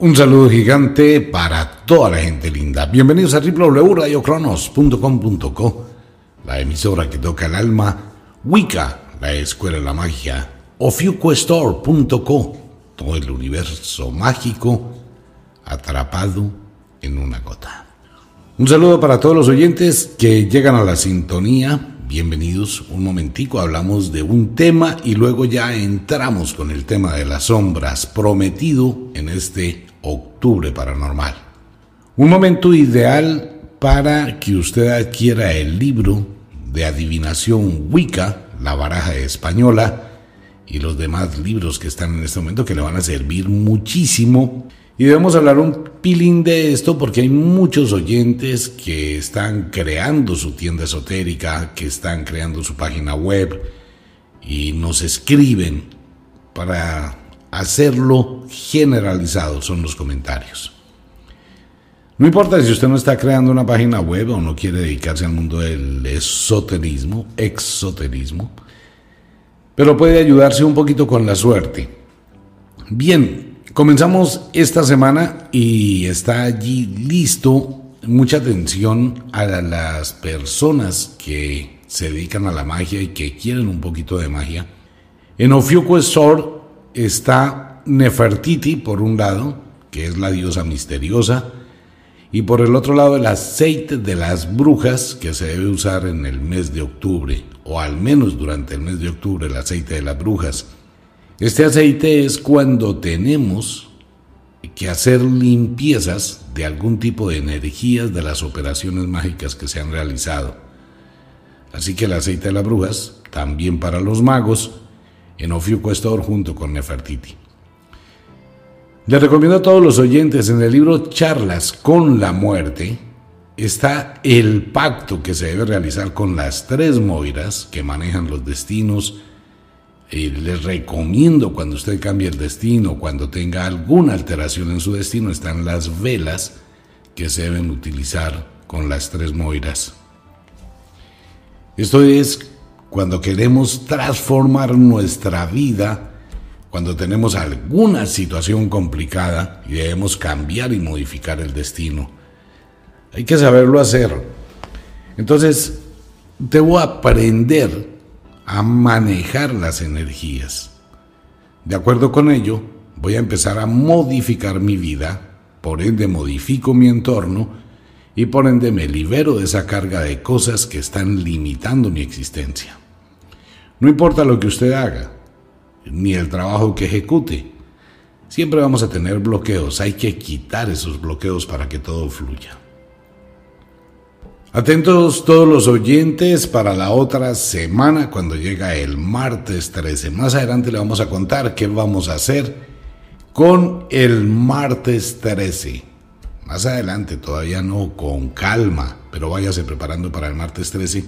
Un saludo gigante para toda la gente linda. Bienvenidos a www.radiocronos.com.co, la emisora que toca el alma, Wicca, la escuela de la magia, ofiuquestore.co, todo el universo mágico atrapado en una gota. Un saludo para todos los oyentes que llegan a la sintonía. Bienvenidos. Un momentico, hablamos de un tema y luego ya entramos con el tema de las sombras prometido en este Octubre Paranormal. Un momento ideal para que usted adquiera el libro de adivinación Wicca, la baraja española, y los demás libros que están en este momento que le van a servir muchísimo. Y debemos hablar un pilín de esto porque hay muchos oyentes que están creando su tienda esotérica, que están creando su página web y nos escriben para hacerlo generalizado son los comentarios. No importa si usted no está creando una página web o no quiere dedicarse al mundo del esoterismo, exoterismo, pero puede ayudarse un poquito con la suerte. Bien, comenzamos esta semana y está allí listo. Mucha atención a las personas que se dedican a la magia y que quieren un poquito de magia. En Ofiuco Store está Nefertiti por un lado, que es la diosa misteriosa, y por el otro lado el aceite de las brujas que se debe usar en el mes de octubre, o al menos durante el mes de octubre el aceite de las brujas. Este aceite es cuando tenemos que hacer limpiezas de algún tipo de energías de las operaciones mágicas que se han realizado. Así que el aceite de las brujas, también para los magos, en Ofiuco junto con Nefertiti. Le recomiendo a todos los oyentes en el libro Charlas con la muerte está el pacto que se debe realizar con las tres moiras que manejan los destinos. Eh, les recomiendo cuando usted cambie el destino, cuando tenga alguna alteración en su destino, están las velas que se deben utilizar con las tres moiras. Esto es cuando queremos transformar nuestra vida, cuando tenemos alguna situación complicada y debemos cambiar y modificar el destino. Hay que saberlo hacer. Entonces, debo aprender a manejar las energías. De acuerdo con ello, voy a empezar a modificar mi vida, por ende modifico mi entorno y por ende me libero de esa carga de cosas que están limitando mi existencia. No importa lo que usted haga, ni el trabajo que ejecute, siempre vamos a tener bloqueos, hay que quitar esos bloqueos para que todo fluya. Atentos todos los oyentes para la otra semana cuando llega el martes 13. Más adelante le vamos a contar qué vamos a hacer con el martes 13. Más adelante, todavía no, con calma, pero váyase preparando para el martes 13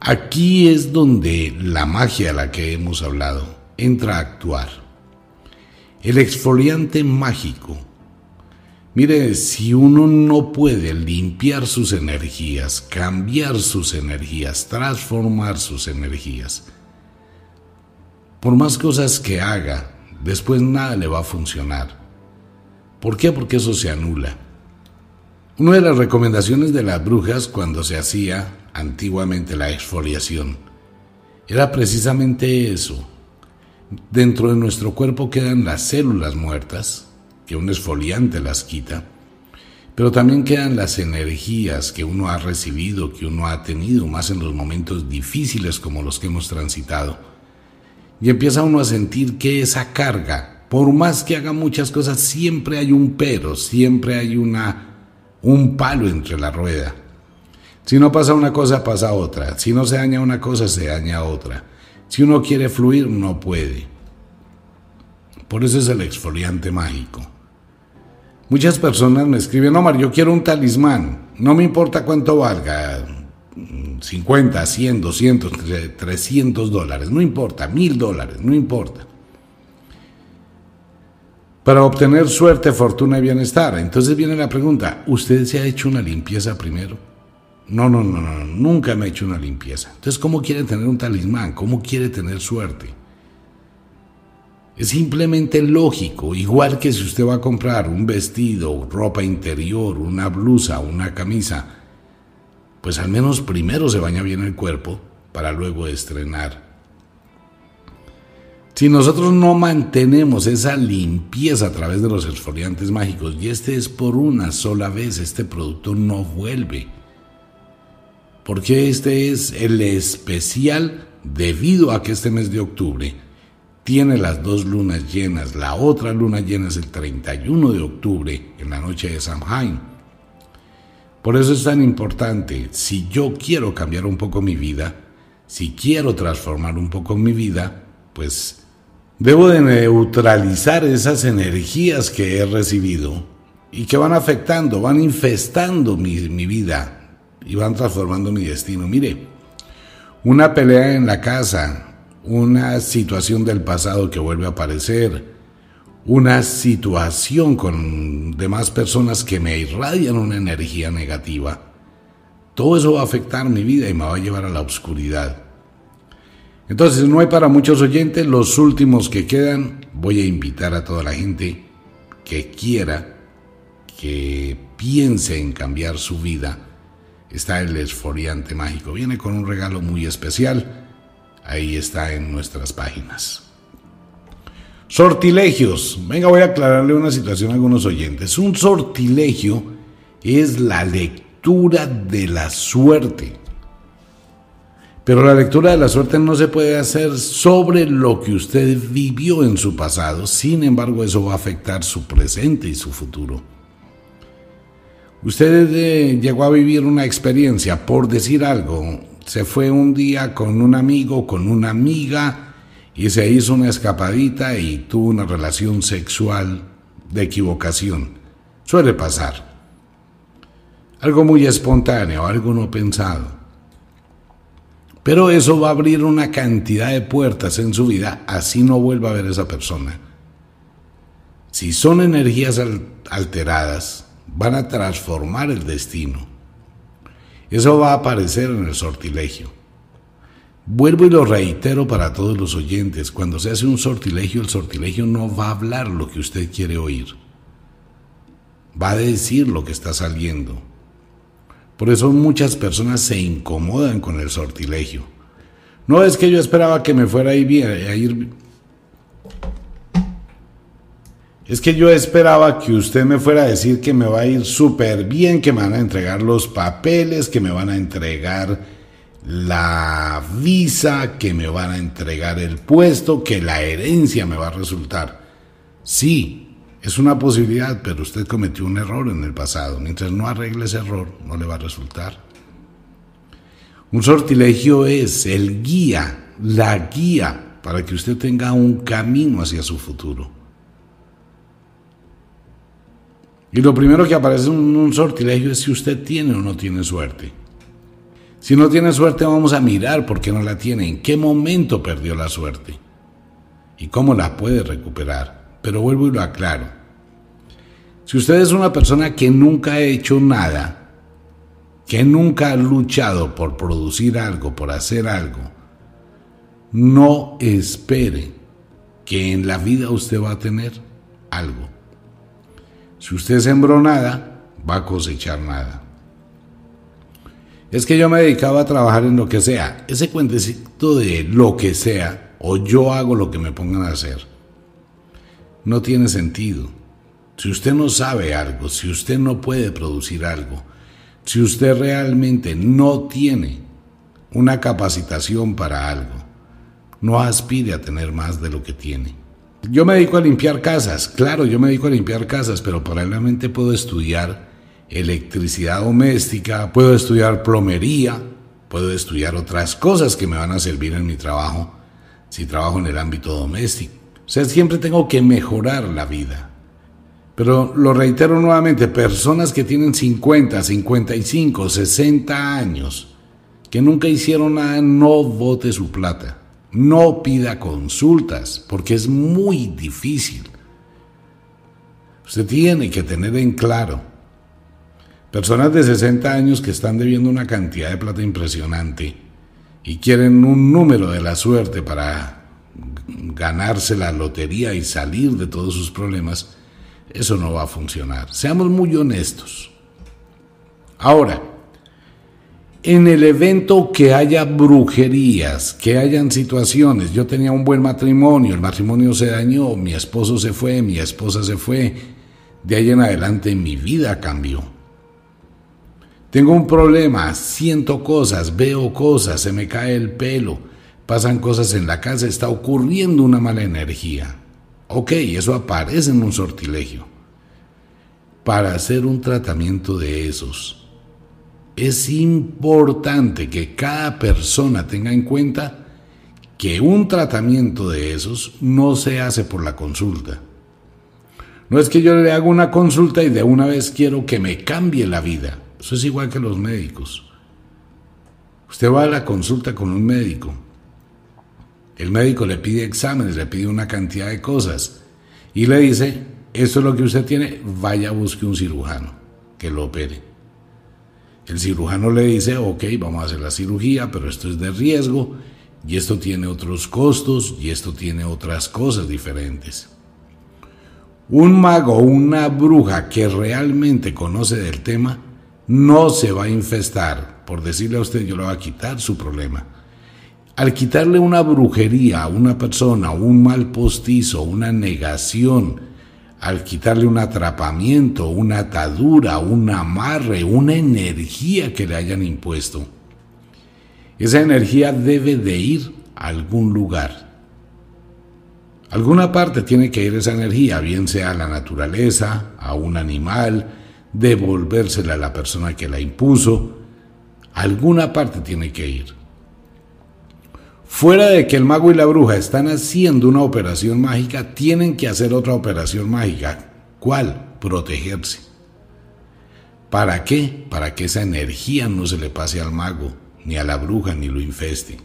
Aquí es donde la magia a la que hemos hablado entra a actuar. El exfoliante mágico. Mire, si uno no puede limpiar sus energías, cambiar sus energías, transformar sus energías, por más cosas que haga, después nada le va a funcionar. ¿Por qué? Porque eso se anula. Una de las recomendaciones de las brujas cuando se hacía antiguamente la exfoliación era precisamente eso. Dentro de nuestro cuerpo quedan las células muertas, que un exfoliante las quita, pero también quedan las energías que uno ha recibido, que uno ha tenido, más en los momentos difíciles como los que hemos transitado. Y empieza uno a sentir que esa carga, por más que haga muchas cosas, siempre hay un pero, siempre hay una un palo entre la rueda. Si no pasa una cosa, pasa otra. Si no se daña una cosa, se daña otra. Si uno quiere fluir, no puede. Por eso es el exfoliante mágico. Muchas personas me escriben, Omar, yo quiero un talismán. No me importa cuánto valga. 50, 100, 200, 300 dólares. No importa. Mil dólares. No importa para obtener suerte, fortuna y bienestar. Entonces viene la pregunta, ¿usted se ha hecho una limpieza primero? No, no, no, no, nunca me he hecho una limpieza. Entonces, ¿cómo quiere tener un talismán? ¿Cómo quiere tener suerte? Es simplemente lógico, igual que si usted va a comprar un vestido, ropa interior, una blusa, una camisa, pues al menos primero se baña bien el cuerpo para luego estrenar. Si nosotros no mantenemos esa limpieza a través de los esfoliantes mágicos, y este es por una sola vez, este producto no vuelve. Porque este es el especial debido a que este mes de octubre tiene las dos lunas llenas. La otra luna llena es el 31 de octubre, en la noche de Samhain. Por eso es tan importante, si yo quiero cambiar un poco mi vida, si quiero transformar un poco mi vida, pues Debo de neutralizar esas energías que he recibido y que van afectando, van infestando mi, vida y van transformando mi destino. Mire, una pelea en la casa, una situación del pasado que vuelve a aparecer, una situación con demás personas que me irradian una energía negativa, todo eso va a afectar mi vida y me va a llevar a la oscuridad. Entonces, no hay para muchos oyentes. Los últimos que quedan, voy a invitar a toda la gente que quiera, que piense en cambiar su vida. Está el esfoliante mágico. Viene con un regalo muy especial. Ahí está en nuestras páginas. Sortilegios. Venga, voy a aclararle una situación a algunos oyentes. Un sortilegio es la lectura de la suerte. Pero la lectura de la suerte no se puede hacer sobre lo que usted vivió en su pasado, sin embargo eso va a afectar su presente y su futuro. Usted eh, llegó a vivir una experiencia, por decir algo, se fue un día con un amigo, con una amiga, y se hizo una escapadita y tuvo una relación sexual de equivocación. Suele pasar. Algo muy espontáneo, algo no pensado. Pero eso va a abrir una cantidad de puertas en su vida, así no vuelva a ver esa persona. Si son energías alteradas, van a transformar el destino. Eso va a aparecer en el sortilegio. Vuelvo y lo reitero para todos los oyentes, cuando se hace un sortilegio, el sortilegio no va a hablar lo que usted quiere oír. Va a decir lo que está saliendo. Por eso muchas personas se incomodan con el sortilegio. No es que yo esperaba que me fuera a ir es que yo esperaba que usted me fuera a decir que me va a ir súper bien, que me van a entregar los papeles, que me van a entregar la visa, que me van a entregar el puesto, que la herencia me va a resultar. Sí, es una posibilidad, pero usted cometió un error en el pasado. Mientras no arregle ese error, no le va a resultar. Un sortilegio es el guía, la guía para que usted tenga un camino hacia su futuro. Y lo primero que aparece en un sortilegio es si usted tiene o no tiene suerte. Si no tiene suerte, vamos a mirar por qué no la tiene, en qué momento perdió la suerte y cómo la puede recuperar. Pero vuelvo y lo aclaro. Si usted es una persona que nunca ha hecho nada, que nunca ha luchado por producir algo, por hacer algo, no espere que en la vida usted va a tener algo. Si usted sembró nada, va a cosechar nada. Es que yo me dedicaba a trabajar en lo que sea. Ese cuentecito de lo que sea, o yo hago lo que me pongan a hacer no tiene sentido. Si usted no sabe algo, si usted no puede producir algo, si usted realmente no tiene una capacitación para algo, no aspire a tener más de lo que tiene. Yo me dedico a limpiar casas, claro, yo me dedico a limpiar casas, pero paralelamente puedo estudiar electricidad doméstica, puedo estudiar plomería, puedo estudiar otras cosas que me van a servir en mi trabajo si trabajo en el ámbito doméstico. O sea, siempre tengo que mejorar la vida. Pero lo reitero nuevamente, personas que tienen 50, 55, 60 años, que nunca hicieron nada, no vote su plata. No pida consultas, porque es muy difícil. Usted tiene que tener en claro. Personas de 60 años que están debiendo una cantidad de plata impresionante y quieren un número de la suerte para ganarse la lotería y salir de todos sus problemas, eso no va a funcionar. Seamos muy honestos. Ahora, en el evento que haya brujerías, que hayan situaciones, yo tenía un buen matrimonio, el matrimonio se dañó, mi esposo se fue, mi esposa se fue, de ahí en adelante mi vida cambió. Tengo un problema, siento cosas, veo cosas, se me cae el pelo, pasan cosas en la casa, está ocurriendo una mala energía. Ok, eso aparece en un sortilegio. Para hacer un tratamiento de esos, es importante que cada persona tenga en cuenta que un tratamiento de esos no se hace por la consulta. No es que yo le haga una consulta y de una vez quiero que me cambie la vida. Eso es igual que los médicos. Usted va a la consulta con un médico. El médico le pide exámenes, le pide una cantidad de cosas y le dice, esto es lo que usted tiene, vaya busque un cirujano que lo opere. El cirujano le dice, ok, vamos a hacer la cirugía, pero esto es de riesgo y esto tiene otros costos y esto tiene otras cosas diferentes. Un mago o una bruja que realmente conoce del tema no se va a infestar. Por decirle a usted, yo le voy a quitar su problema. Al quitarle una brujería a una persona, un mal postizo, una negación, al quitarle un atrapamiento, una atadura, un amarre, una energía que le hayan impuesto, esa energía debe de ir a algún lugar. Alguna parte tiene que ir esa energía, bien sea a la naturaleza, a un animal, devolvérsela a la persona que la impuso. Alguna parte tiene que ir. Fuera de que el mago y la bruja están haciendo una operación mágica, tienen que hacer otra operación mágica. ¿Cuál? Protegerse. ¿Para qué? Para que esa energía no se le pase al mago, ni a la bruja, ni lo infeste.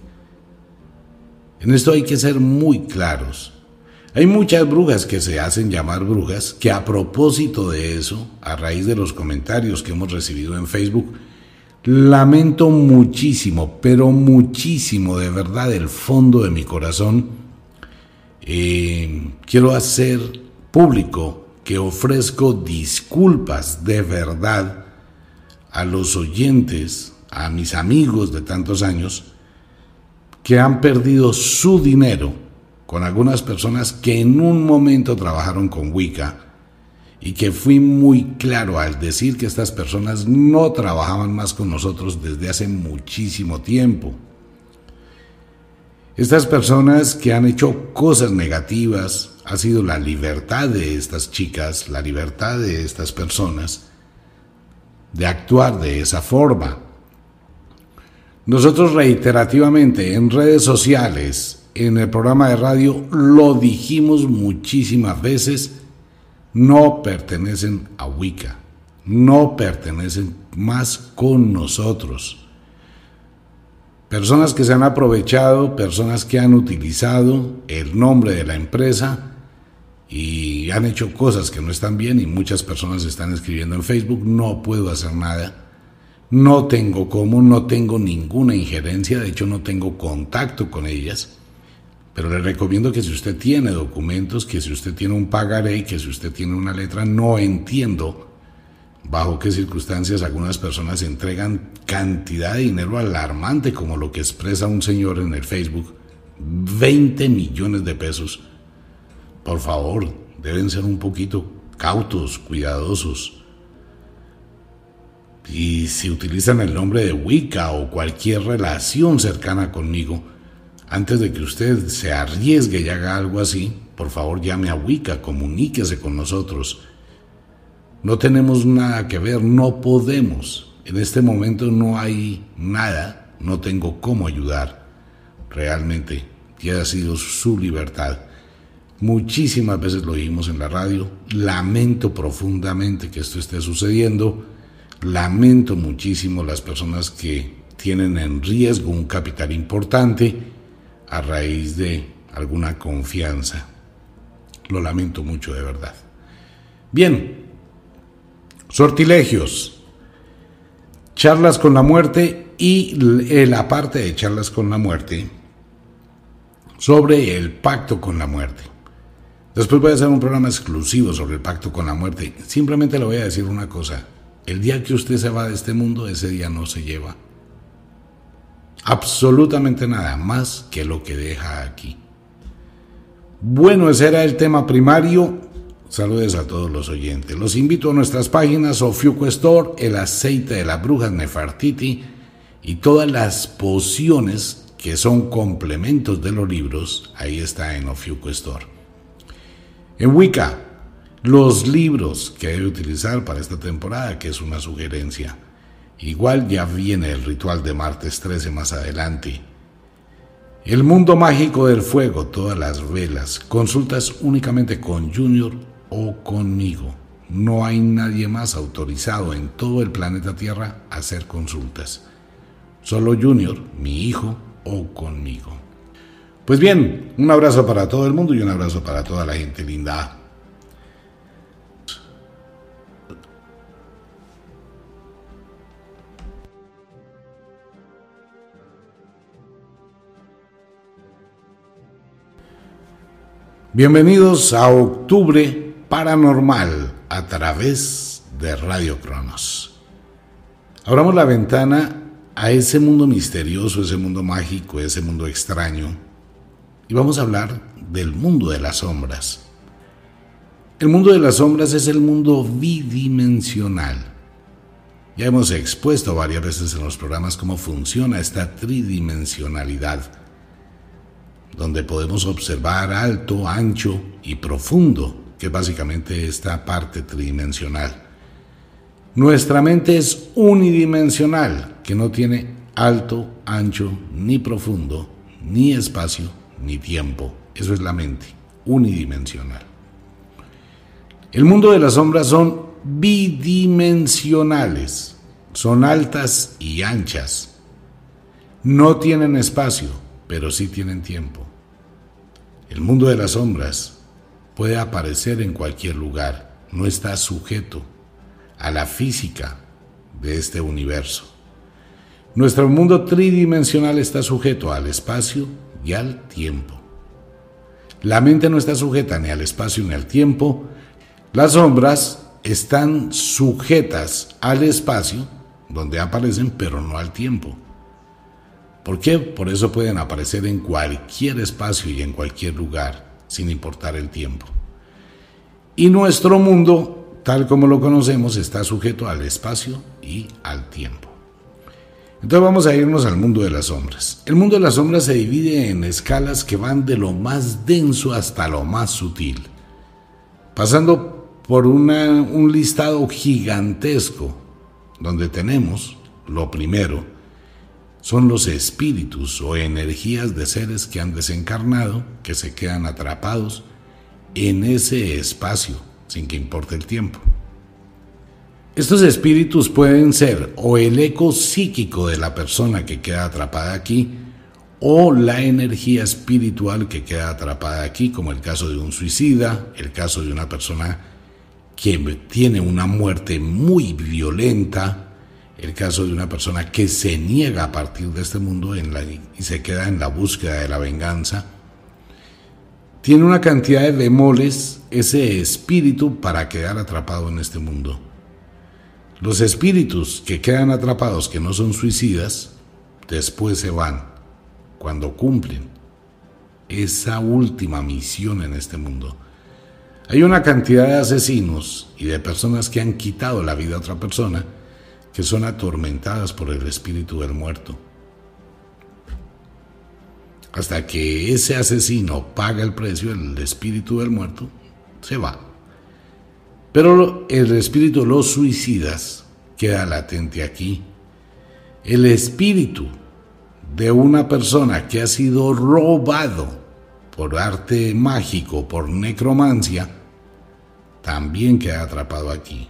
En esto hay que ser muy claros. Hay muchas brujas que se hacen llamar brujas que a propósito de eso, a raíz de los comentarios que hemos recibido en Facebook, lamento muchísimo, pero muchísimo de verdad del fondo de mi corazón, eh, quiero hacer público que ofrezco disculpas de verdad a los oyentes, a mis amigos de tantos años, que han perdido su dinero con algunas personas que en un momento trabajaron con Wicca y que fui muy claro al decir que estas personas no trabajaban más con nosotros desde hace muchísimo tiempo. Estas personas que han hecho cosas negativas ha sido la libertad de estas chicas, la libertad de estas personas de actuar de esa forma. Nosotros reiterativamente en redes sociales, en el programa de radio lo dijimos muchísimas veces, no pertenecen a Wicca, no pertenecen más con nosotros. Personas que se han aprovechado, personas que han utilizado el nombre de la empresa y han hecho cosas que no están bien y muchas personas están escribiendo en Facebook, no puedo hacer nada. No tengo cómo, no tengo ninguna injerencia, de hecho no tengo contacto con ellas. Pero le recomiendo que si usted tiene documentos, que si usted tiene un pagaré, que si usted tiene una letra, no entiendo bajo qué circunstancias algunas personas entregan cantidad de dinero alarmante como lo que expresa un señor en el Facebook, 20 millones de pesos. Por favor, deben ser un poquito cautos, cuidadosos. Y si utilizan el nombre de Wicca o cualquier relación cercana conmigo, antes de que usted se arriesgue y haga algo así, por favor llame a Wicca, comuníquese con nosotros. No tenemos nada que ver, no podemos. En este momento no hay nada, no tengo cómo ayudar. Realmente, ya ha sido su libertad. Muchísimas veces lo oímos en la radio. Lamento profundamente que esto esté sucediendo. Lamento muchísimo las personas que tienen en riesgo un capital importante a raíz de alguna confianza. Lo lamento mucho de verdad. Bien, sortilegios, charlas con la muerte y la parte de charlas con la muerte sobre el pacto con la muerte. Después voy a hacer un programa exclusivo sobre el pacto con la muerte. Simplemente le voy a decir una cosa. El día que usted se va de este mundo, ese día no se lleva absolutamente nada más que lo que deja aquí. Bueno, ese era el tema primario. Saludos a todos los oyentes. Los invito a nuestras páginas Ofiuco Store, el aceite de la bruja Nefartiti y todas las pociones que son complementos de los libros. Ahí está en Ofiuco Store. En Wicca, los libros que debe utilizar para esta temporada, que es una sugerencia. Igual ya viene el ritual de martes 13 más adelante. El mundo mágico del fuego, todas las velas, consultas únicamente con Junior o conmigo. No hay nadie más autorizado en todo el planeta Tierra a hacer consultas. Solo Junior, mi hijo o conmigo. Pues bien, un abrazo para todo el mundo y un abrazo para toda la gente linda. Bienvenidos a Octubre Paranormal a través de Radio Cronos. Abramos la ventana a ese mundo misterioso, ese mundo mágico, ese mundo extraño y vamos a hablar del mundo de las sombras. El mundo de las sombras es el mundo bidimensional. Ya hemos expuesto varias veces en los programas cómo funciona esta tridimensionalidad donde podemos observar alto, ancho y profundo, que básicamente esta parte tridimensional. Nuestra mente es unidimensional, que no tiene alto, ancho, ni profundo, ni espacio, ni tiempo. Eso es la mente, unidimensional. El mundo de las sombras son bidimensionales, son altas y anchas, no tienen espacio, pero sí tienen tiempo. El mundo de las sombras puede aparecer en cualquier lugar, no está sujeto a la física de este universo. Nuestro mundo tridimensional está sujeto al espacio y al tiempo. La mente no está sujeta ni al espacio ni al tiempo. Las sombras están sujetas al espacio donde aparecen, pero no al tiempo. ¿Por qué? Por eso pueden aparecer en cualquier espacio y en cualquier lugar, sin importar el tiempo. Y nuestro mundo, tal como lo conocemos, está sujeto al espacio y al tiempo. Entonces vamos a irnos al mundo de las sombras. El mundo de las sombras se divide en escalas que van de lo más denso hasta lo más sutil, pasando por un listado gigantesco, donde tenemos, lo primero, son los espíritus o energías de seres que han desencarnado, que se quedan atrapados en ese espacio, sin que importe el tiempo. Estos espíritus pueden ser o el eco psíquico de la persona que queda atrapada aquí, o la energía espiritual que queda atrapada aquí, como el caso de un suicida, el caso de una persona que tiene una muerte muy violenta, el caso de una persona que se niega a partir de este mundo y se queda en la búsqueda de la venganza, tiene una cantidad de bemoles ese espíritu para quedar atrapado en este mundo. Los espíritus que quedan atrapados, que no son suicidas, después se van cuando cumplen esa última misión en este mundo. Hay una cantidad de asesinos y de personas que han quitado la vida a otra persona, que son atormentadas por el espíritu del muerto. Hasta que ese asesino paga el precio, el espíritu del muerto se va. Pero el espíritu de los suicidas queda latente aquí. El espíritu de una persona que ha sido robado por arte mágico, por necromancia, también queda atrapado aquí.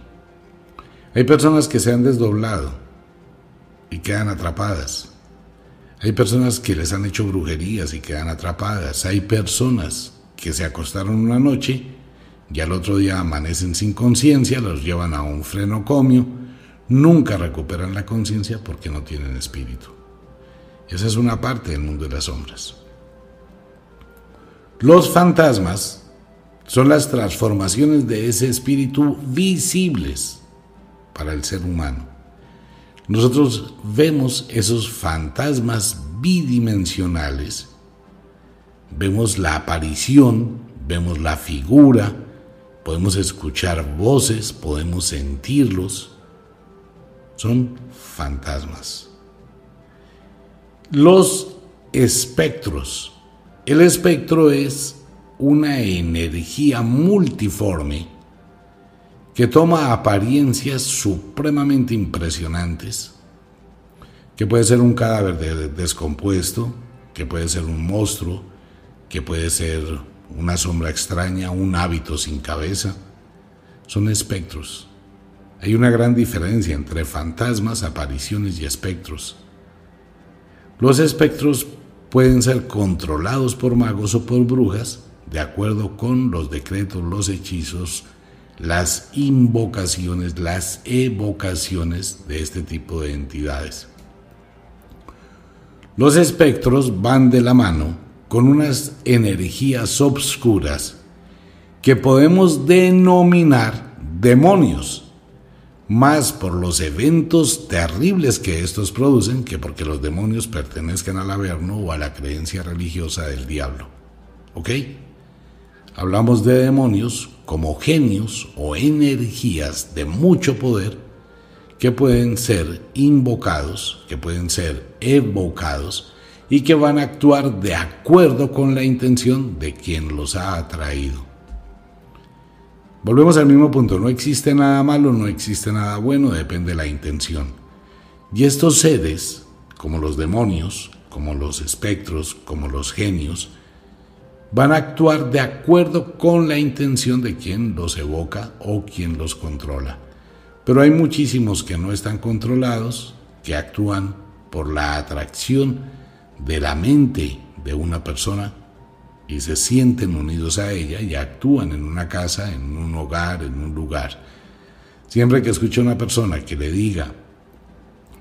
Hay personas que se han desdoblado y quedan atrapadas. Hay personas que les han hecho brujerías y quedan atrapadas. Hay personas que se acostaron una noche y al otro día amanecen sin conciencia, los llevan a un frenocomio, nunca recuperan la conciencia porque no tienen espíritu. Esa es una parte del mundo de las sombras. Los fantasmas son las transformaciones de ese espíritu visibles para el ser humano. Nosotros vemos esos fantasmas bidimensionales, vemos la aparición, vemos la figura, podemos escuchar voces, podemos sentirlos. Son fantasmas. Los espectros. El espectro es una energía multiforme que toma apariencias supremamente impresionantes, que puede ser un cadáver descompuesto, que puede ser un monstruo, que puede ser una sombra extraña, un hábito sin cabeza. Son espectros. Hay una gran diferencia entre fantasmas, apariciones y espectros. Los espectros pueden ser controlados por magos o por brujas de acuerdo con los decretos, los hechizos, las invocaciones, las evocaciones de este tipo de entidades. Los espectros van de la mano con unas energías obscuras que podemos denominar demonios, más por los eventos terribles que estos producen que porque los demonios pertenezcan al averno o a la creencia religiosa del diablo. ¿Ok? Hablamos de demonios como genios o energías de mucho poder que pueden ser invocados, que pueden ser evocados y que van a actuar de acuerdo con la intención de quien los ha atraído. Volvemos al mismo punto, no existe nada malo, no existe nada bueno, depende de la intención. Y estos seres, como los demonios, como los espectros, como los genios, van a actuar de acuerdo con la intención de quien los evoca o quien los controla. Pero hay muchísimos que no están controlados, que actúan por la atracción de la mente de una persona y se sienten unidos a ella y actúan en una casa, en un hogar, en un lugar. Siempre que escucho a una persona que le diga,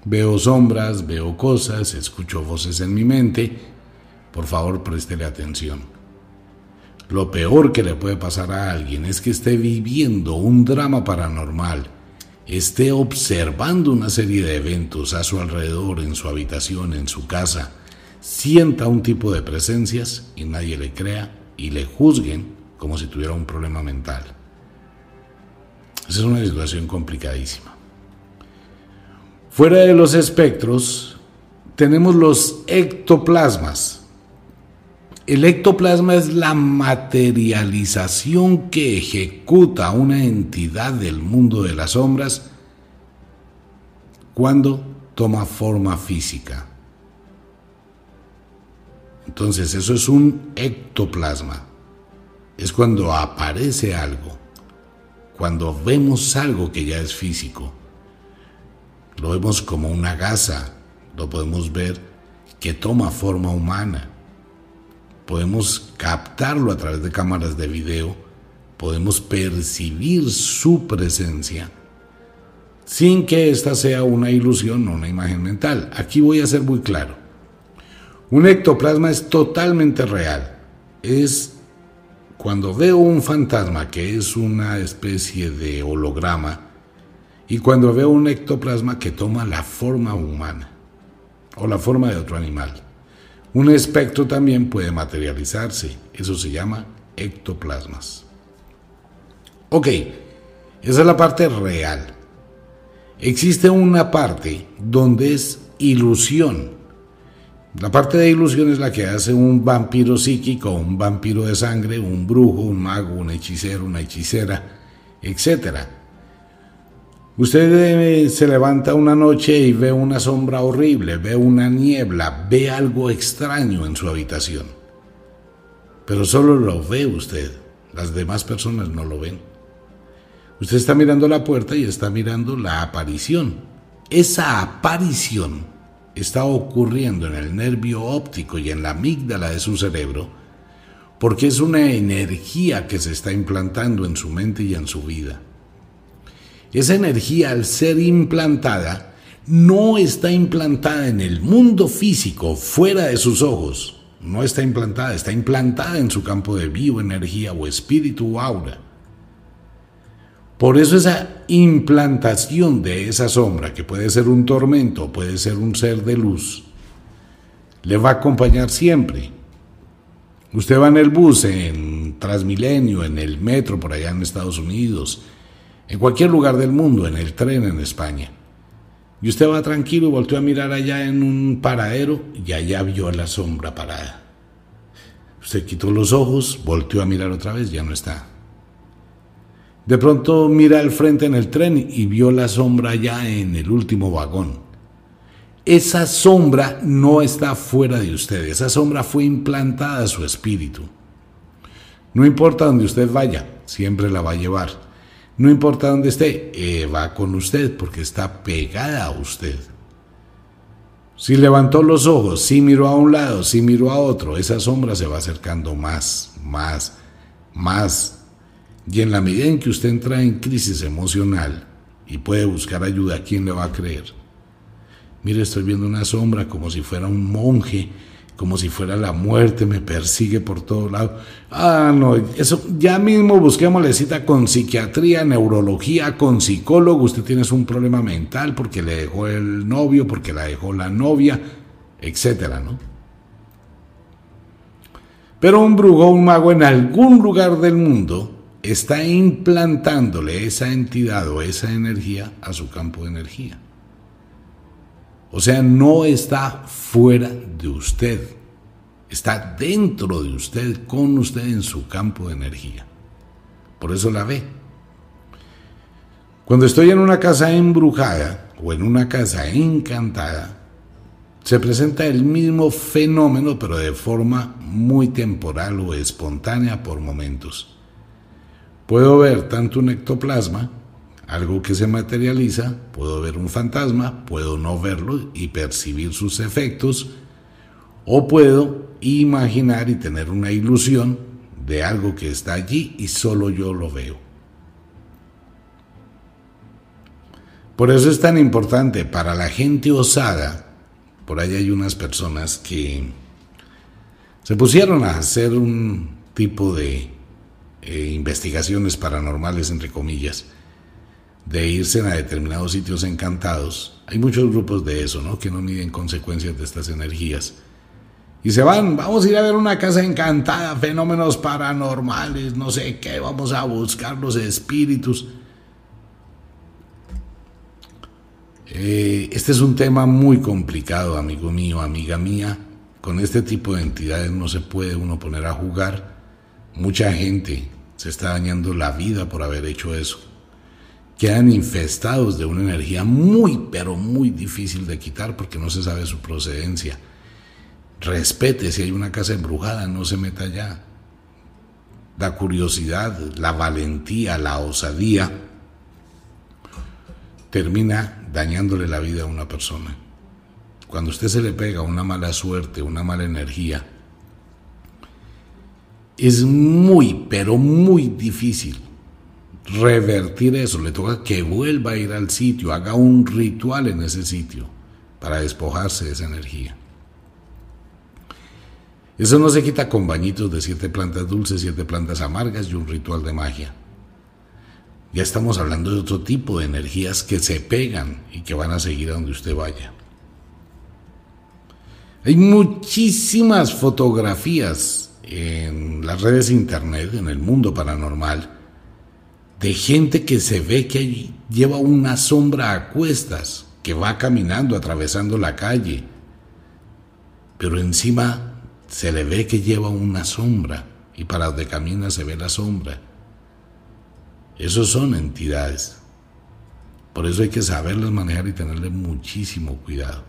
veo sombras, veo cosas, escucho voces en mi mente, por favor préstele atención lo peor que le puede pasar a alguien es que esté viviendo un drama paranormal, esté observando una serie de eventos a su alrededor, en su habitación, en su casa, sienta un tipo de presencias y nadie le crea y le juzguen como si tuviera un problema mental. Esa es una situación complicadísima. Fuera de los espectros, tenemos los ectoplasmas el ectoplasma es la materialización que ejecuta una entidad del mundo de las sombras cuando toma forma física. Entonces eso es un ectoplasma. Es cuando aparece algo, cuando vemos algo que ya es físico. Lo vemos como una gasa, lo podemos ver que toma forma humana podemos captarlo a través de cámaras de video, podemos percibir su presencia sin que esta sea una ilusión o una imagen mental. Aquí voy a ser muy claro. Un ectoplasma es totalmente real. Es cuando veo un fantasma que es una especie de holograma y cuando veo un ectoplasma que toma la forma humana o la forma de otro animal. Un espectro también puede materializarse, eso se llama ectoplasmas. Ok, esa es la parte real. Existe una parte donde es ilusión. La parte de ilusión es la que hace un vampiro psíquico, un vampiro de sangre, un brujo, un mago, un hechicero, una hechicera, etcétera Usted se levanta una noche y ve una sombra horrible, ve una niebla, ve algo extraño en su habitación. Pero solo lo ve usted, las demás personas no lo ven. Usted está mirando la puerta y está mirando la aparición. Esa aparición está ocurriendo en el nervio óptico y en la amígdala de su cerebro porque es una energía que se está implantando en su mente y en su vida. Esa energía al ser implantada no está implantada en el mundo físico fuera de sus ojos. no está implantada, está implantada en su campo de bioenergía o espíritu o aura. Por eso esa implantación de esa sombra, que puede ser un tormento, puede ser un ser de luz, le va a acompañar siempre. Usted va en el bus, en Transmilenio, en el metro por allá en Estados Unidos, en cualquier lugar del mundo, en el tren en España. Y usted va tranquilo y volteó a mirar allá en un paradero y allá vio la sombra parada. Usted quitó los ojos, volteó a mirar otra vez, ya no está. De pronto mira al frente en el tren y vio la sombra ya en el último vagón. Esa sombra no está fuera de usted, esa sombra fue implantada a su espíritu. No importa donde usted vaya, siempre la va a llevar. No importa dónde esté, eh, va con usted porque está pegada a usted. Si levantó los ojos, si miró a un lado, si miró a otro, esa sombra se va acercando más, más, más y en la medida en que usted entra en crisis emocional y puede buscar ayuda, ¿quién le va a creer? Mire, estoy viendo una sombra como si fuera un monje, como si fuera la muerte, me persigue por todos lados. Ah, no, eso ya mismo busquemos la cita con psiquiatría, neurología, con psicólogo. Usted tiene un problema mental porque le dejó el novio, porque la dejó la novia, etcétera, ¿no? Pero un brujo, un mago en algún lugar del mundo está implantándole esa entidad o esa energía a su campo de energía. O sea, no está fuera de usted, está dentro de usted, con usted en su campo de energía. Por eso la ve. Cuando estoy en una casa embrujada o en una casa encantada, se presenta el mismo fenómeno, pero de forma muy temporal o espontánea por momentos. Puedo ver tanto un ectoplasma, algo que se materializa, puedo ver un fantasma, puedo no verlo y percibir sus efectos, o puedo imaginar y tener una ilusión de algo que está allí y solo yo lo veo. Por eso es tan importante para la gente osada, por ahí hay unas personas que se pusieron a hacer un tipo de eh, investigaciones paranormales, entre comillas, de irse a determinados sitios encantados. Hay muchos grupos de eso, ¿no? Que no miden consecuencias de estas energías. Y se van, vamos a ir a ver una casa encantada, fenómenos paranormales, no sé qué, vamos a buscar los espíritus. Eh, este es un tema muy complicado, amigo mío, amiga mía. Con este tipo de entidades no se puede uno poner a jugar. Mucha gente se está dañando la vida por haber hecho eso. Quedan infestados de una energía muy, pero muy difícil de quitar porque no se sabe su procedencia. Respete si hay una casa embrujada, no se meta allá. La curiosidad, la valentía, la osadía termina dañándole la vida a una persona. Cuando usted se le pega una mala suerte, una mala energía, es muy, pero muy difícil revertir eso. Le toca que vuelva a ir al sitio, haga un ritual en ese sitio para despojarse de esa energía. Eso no se quita con bañitos de siete plantas dulces, siete plantas amargas y un ritual de magia. Ya estamos hablando de otro tipo de energías que se pegan y que van a seguir a donde usted vaya. Hay muchísimas fotografías en las redes internet, en el mundo paranormal, de gente que se ve que lleva una sombra a cuestas, que va caminando, atravesando la calle, pero encima se le ve que lleva una sombra y para donde camina se ve la sombra. Esos son entidades. Por eso hay que saberlas manejar y tenerle muchísimo cuidado.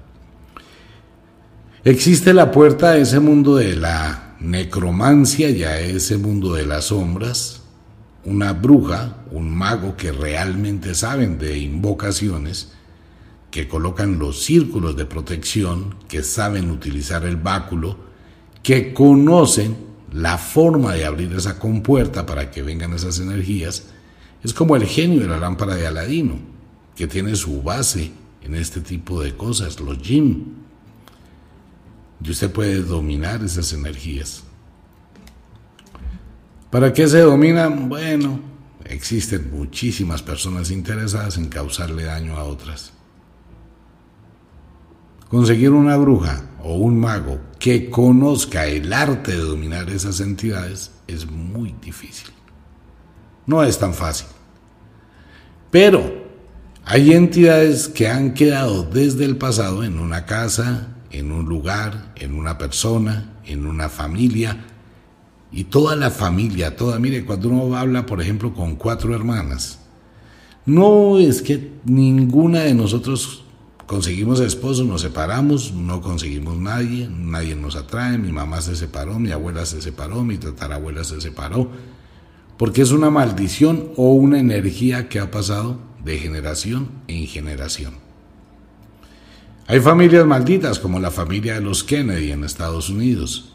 Existe la puerta a ese mundo de la necromancia ya ese mundo de las sombras, una bruja, un mago que realmente saben de invocaciones, que colocan los círculos de protección, que saben utilizar el báculo, que conocen la forma de abrir esa compuerta para que vengan esas energías, es como el genio de la lámpara de Aladino, que tiene su base en este tipo de cosas, los jinn. y usted puede dominar esas energías. ¿Para qué se dominan? Bueno, existen muchísimas personas interesadas en causarle daño a otras. Conseguir una bruja o un mago que conozca el arte de dominar esas entidades es muy difícil. No es tan fácil. Pero hay entidades que han quedado desde el pasado en una casa, en un lugar, en una persona, en una familia. Y toda la familia, toda, mire, cuando uno habla, por ejemplo, con cuatro hermanas, no es que ninguna de nosotros conseguimos esposo, nos separamos, no conseguimos nadie, nadie nos atrae, mi mamá se separó, mi abuela se separó, mi tatarabuela se separó, porque es una maldición o una energía que ha pasado de generación en generación. Hay familias malditas como la familia de los Kennedy en Estados Unidos.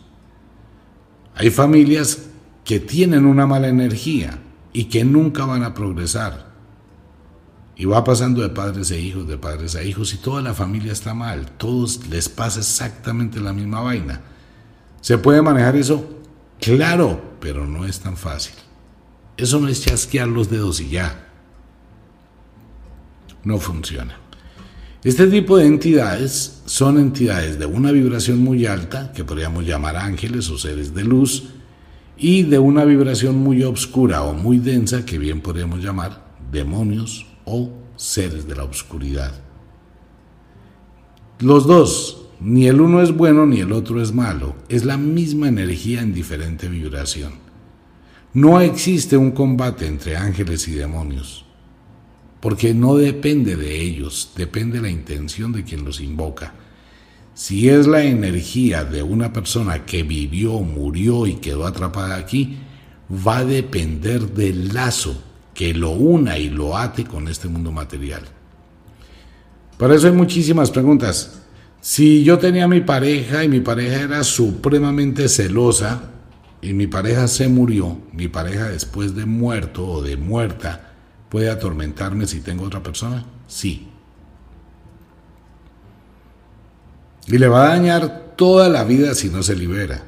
Hay familias que tienen una mala energía y que nunca van a progresar. Y va pasando de padres e hijos, de padres a hijos, y toda la familia está mal. Todos les pasa exactamente la misma vaina. ¿Se puede manejar eso? Claro, pero no es tan fácil. Eso no es chasquear los dedos y ya. No funciona. Este tipo de entidades son entidades de una vibración muy alta, que podríamos llamar ángeles o seres de luz, y de una vibración muy oscura o muy densa, que bien podríamos llamar demonios o seres de la oscuridad. Los dos, ni el uno es bueno ni el otro es malo, es la misma energía en diferente vibración. No existe un combate entre ángeles y demonios porque no depende de ellos, depende de la intención de quien los invoca. Si es la energía de una persona que vivió, murió y quedó atrapada aquí, va a depender del lazo que lo una y lo ate con este mundo material. Por eso hay muchísimas preguntas. Si yo tenía mi pareja y mi pareja era supremamente celosa y mi pareja se murió, mi pareja después de muerto o de muerta, ¿Puede atormentarme si tengo otra persona? Sí. Y le va a dañar toda la vida si no se libera.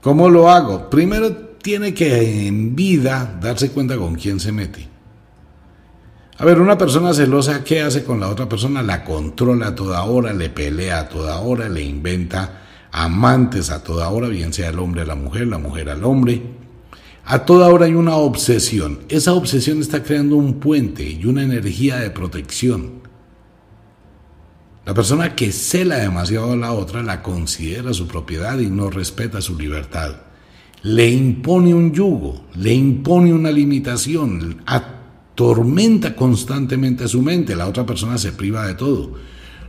¿Cómo lo hago? Primero tiene que en vida darse cuenta con quién se mete. A ver, una persona celosa, ¿qué hace con la otra persona? La controla a toda hora, le pelea a toda hora, le inventa amantes a toda hora, bien sea el hombre a la mujer, la mujer al hombre a toda hora hay una obsesión. Esa obsesión está creando un puente y una energía de protección. La persona que cela demasiado a la otra la considera su propiedad y no respeta su libertad. Le impone un yugo, le impone una limitación, atormenta constantemente su mente. La otra persona se priva de todo.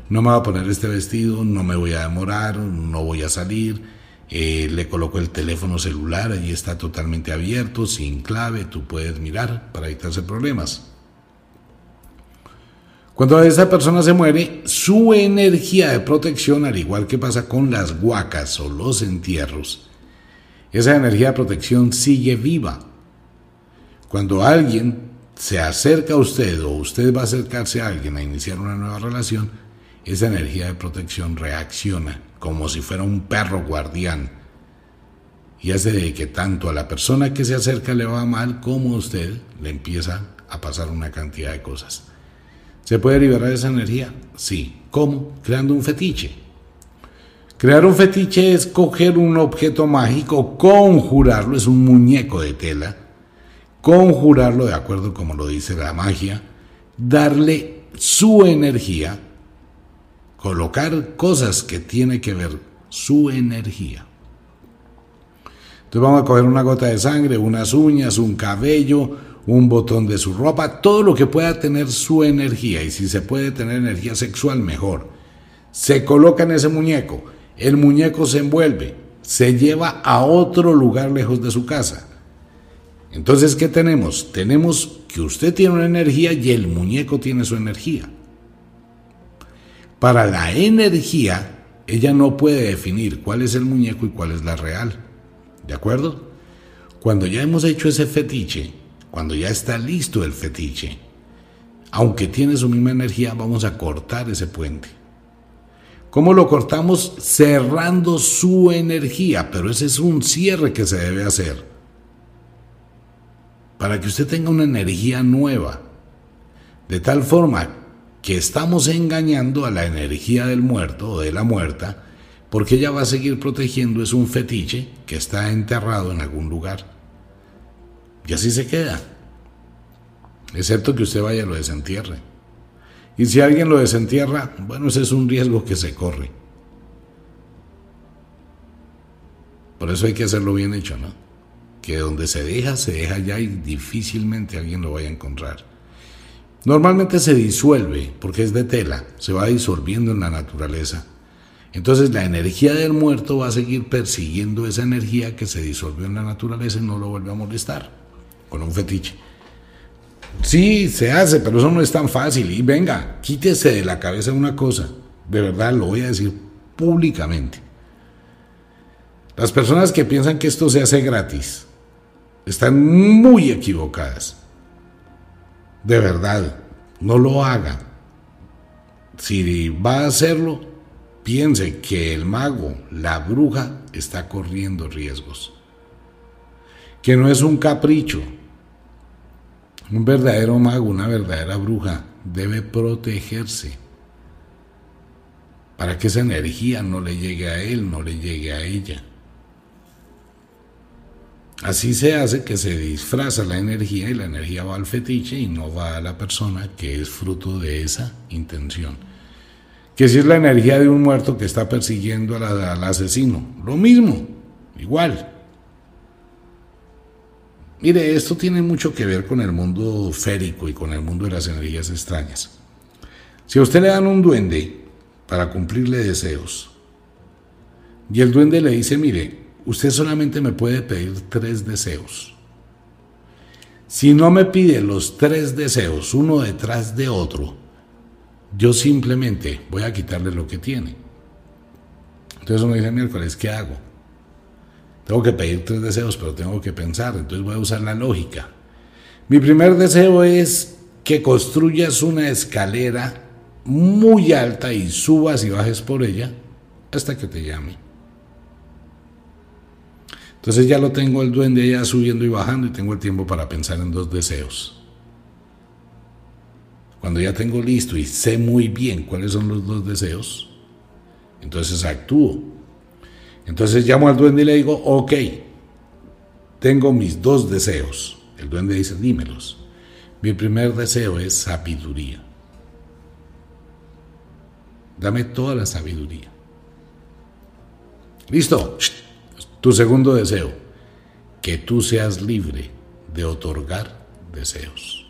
No me voy a poner este vestido, no me voy a demorar, no voy a salir eh, le coloco el teléfono celular, allí está totalmente abierto, sin clave, tú puedes mirar para evitarse problemas. Cuando esa persona se muere, su energía de protección, al igual que pasa con las huacas o los entierros, esa energía de protección sigue viva. Cuando alguien se acerca a usted o usted va a acercarse a alguien a iniciar una nueva relación, esa energía de protección reacciona como si fuera un perro guardián y hace de que tanto a la persona que se acerca le va mal como a usted le empieza a pasar una cantidad de cosas. ¿Se puede liberar esa energía? Sí. ¿Cómo? Creando un fetiche. Crear un fetiche es coger un objeto mágico, conjurarlo, es un muñeco de tela, conjurarlo de acuerdo como lo dice la magia, darle su energía colocar cosas que tiene que ver su energía. Entonces vamos a coger una gota de sangre, unas uñas, un cabello, un botón de su ropa, todo lo que pueda tener su energía y si se puede tener energía sexual mejor. Se coloca en ese muñeco, el muñeco se envuelve, se lleva a otro lugar lejos de su casa. Entonces, ¿qué tenemos? Tenemos que usted tiene una energía y el muñeco tiene su energía. Para la energía, ella no puede definir cuál es el muñeco y cuál es la real. ¿De acuerdo? Cuando ya hemos hecho ese fetiche, cuando ya está listo el fetiche, aunque tiene su misma energía, vamos a cortar ese puente. ¿Cómo lo cortamos? Cerrando su energía, pero ese es un cierre que se debe hacer. Para que usted tenga una energía nueva. De tal forma que estamos engañando a la energía del muerto o de la muerta, porque ella va a seguir protegiendo, es un fetiche que está enterrado en algún lugar. Y así se queda. Excepto que usted vaya y lo desentierre. Y si alguien lo desentierra, bueno, ese es un riesgo que se corre. Por eso hay que hacerlo bien hecho, ¿no? Que donde se deja, se deja ya y difícilmente alguien lo vaya a encontrar. Normalmente se disuelve porque es de tela, se va disolviendo en la naturaleza. Entonces la energía del muerto va a seguir persiguiendo esa energía que se disolvió en la naturaleza y no lo vuelve a molestar con un fetiche. Sí, se hace, pero eso no es tan fácil. Y venga, quítese de la cabeza una cosa. De verdad, lo voy a decir públicamente. Las personas que piensan que esto se hace gratis están muy equivocadas. De verdad, no lo haga. Si va a hacerlo, piense que el mago, la bruja, está corriendo riesgos. Que no es un capricho. Un verdadero mago, una verdadera bruja, debe protegerse para que esa energía no le llegue a él, no le llegue a ella. Así se hace que se disfraza la energía y la energía va al fetiche y no va a la persona que es fruto de esa intención. Que si es la energía de un muerto que está persiguiendo al asesino, lo mismo, igual. Mire, esto tiene mucho que ver con el mundo férico y con el mundo de las energías extrañas. Si a usted le dan un duende para cumplirle deseos, y el duende le dice, mire, usted solamente me puede pedir tres deseos. Si no me pide los tres deseos, uno detrás de otro, yo simplemente voy a quitarle lo que tiene. Entonces uno dice, miércoles, ¿qué hago? Tengo que pedir tres deseos, pero tengo que pensar, entonces voy a usar la lógica. Mi primer deseo es que construyas una escalera muy alta y subas y bajes por ella hasta que te llame. Entonces ya lo tengo el duende ya subiendo y bajando y tengo el tiempo para pensar en dos deseos. Cuando ya tengo listo y sé muy bien cuáles son los dos deseos, entonces actúo. Entonces llamo al duende y le digo, ok, tengo mis dos deseos. El duende dice, dímelos. Mi primer deseo es sabiduría. Dame toda la sabiduría. Listo. Tu segundo deseo, que tú seas libre de otorgar deseos.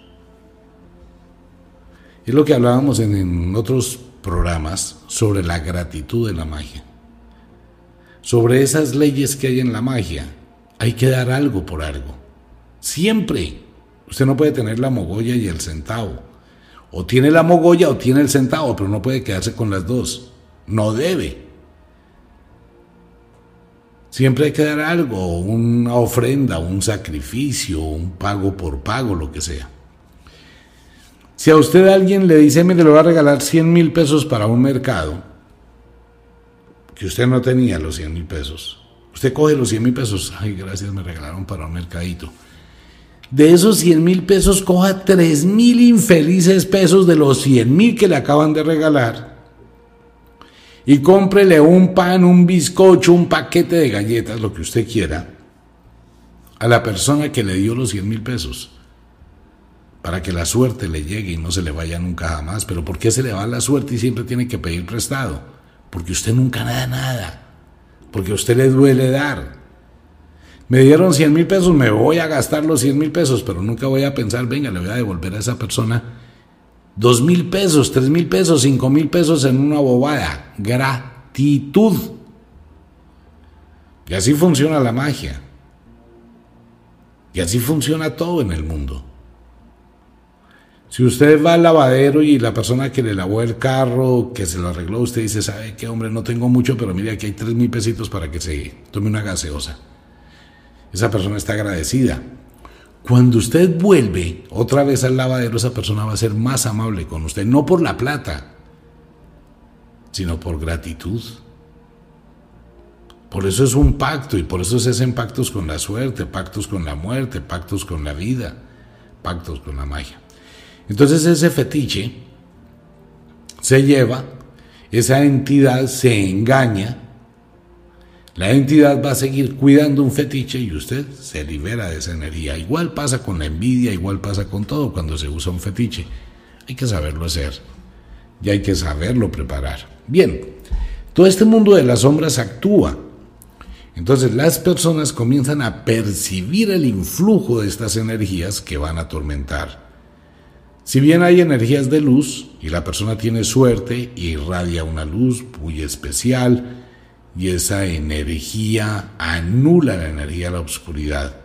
Es lo que hablábamos en, otros programas sobre la gratitud de la magia. Sobre esas leyes que hay en la magia, hay que dar algo por algo. Siempre. Usted no puede tener la mogolla y el centavo. O tiene la mogolla o tiene el centavo, pero no puede quedarse con las dos. No debe. Siempre hay que dar algo, una ofrenda, un sacrificio, un pago por pago, lo que sea. Si a usted alguien le dice, me le va a regalar 100 mil pesos para un mercado, que usted no tenía los 100 mil pesos, usted coge los 100 mil pesos, ay, gracias, me regalaron para un mercadito. De esos 100 mil pesos, coja 3 mil infelices pesos de los 100 mil que le acaban de regalar y cómprele un pan, un bizcocho, un paquete de galletas, lo que usted quiera, a la persona que le dio los 100 mil pesos, para que la suerte le llegue y no se le vaya nunca jamás. Pero ¿por qué se le va la suerte y siempre tiene que pedir prestado? Porque usted nunca da nada, porque a usted le duele dar. Me dieron 100 mil pesos, me voy a gastar los 100 mil pesos, pero nunca voy a pensar, venga, le voy a devolver a esa persona dos mil pesos, tres mil pesos, cinco mil pesos en una bobada. Gratitud. Y así funciona la magia. Y así funciona todo en el mundo. Si usted va al lavadero y la persona que le lavó el carro, que se lo arregló, usted dice, ¿sabe qué, hombre? No tengo mucho, pero mire, aquí hay tres mil pesitos para que se tome una gaseosa. Esa persona está agradecida. Cuando usted vuelve otra vez al lavadero, esa persona va a ser más amable con usted, no por la plata, sino por gratitud. Por eso es un pacto y por eso se hacen pactos con la suerte, pactos con la muerte, pactos con la vida, pactos con la magia. Entonces ese fetiche se lleva, esa entidad se engaña, la entidad va a seguir cuidando un fetiche y usted se libera de esa energía. Igual pasa con la envidia, igual pasa con todo cuando se usa un fetiche. Hay que saberlo hacer y hay que saberlo preparar. Bien, todo este mundo de las sombras actúa entonces las personas comienzan a percibir el influjo de estas energías que van a atormentar. Si bien hay energías de luz y la persona tiene suerte y irradia una luz muy especial y esa energía anula la energía de la oscuridad.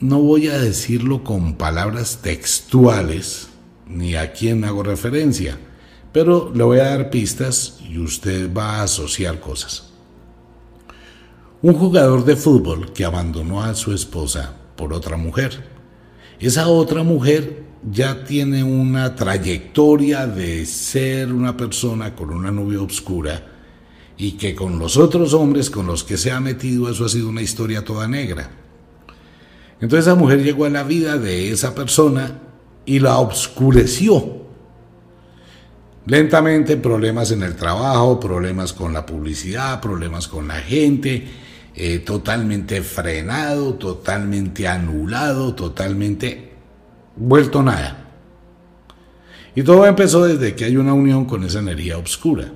No voy a decirlo con palabras textuales ni a quién hago referencia, pero le voy a dar pistas y usted va a asociar cosas. Un jugador de fútbol que abandonó a su esposa por otra mujer. Esa otra mujer ya tiene una trayectoria de ser una persona con una nube oscura y que con los otros hombres con los que se ha metido eso ha sido una historia toda negra. Entonces esa mujer llegó a la vida de esa persona y la obscureció. Lentamente problemas en el trabajo, problemas con la publicidad, problemas con la gente, eh, totalmente frenado, totalmente anulado, totalmente vuelto nada. Y todo empezó desde que hay una unión con esa energía oscura.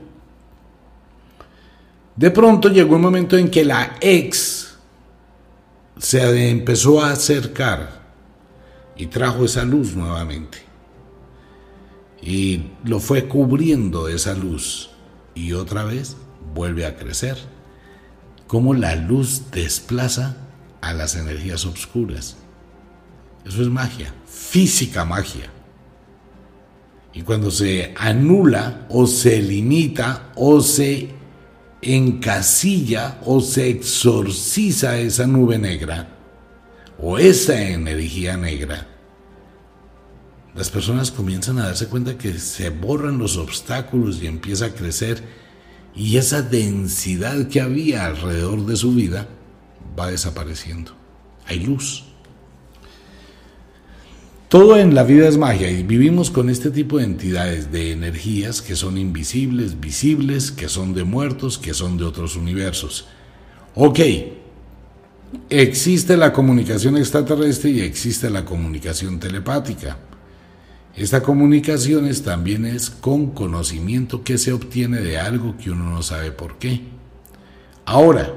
De pronto llegó un momento en que la ex se empezó a acercar y trajo esa luz nuevamente. Y lo fue cubriendo esa luz y otra vez vuelve a crecer cómo la luz desplaza a las energías oscuras. Eso es magia, física magia. Y cuando se anula o se limita o se encasilla o se exorciza esa nube negra o esa energía negra, las personas comienzan a darse cuenta que se borran los obstáculos y empieza a crecer y esa densidad que había alrededor de su vida va desapareciendo. Hay luz. Todo en la vida es magia y vivimos con este tipo de entidades, de energías que son invisibles, visibles, que son de muertos, que son de otros universos. Ok, existe la comunicación extraterrestre y existe la comunicación telepática. Esta comunicación también es con conocimiento que se obtiene de algo que uno no sabe por qué. Ahora,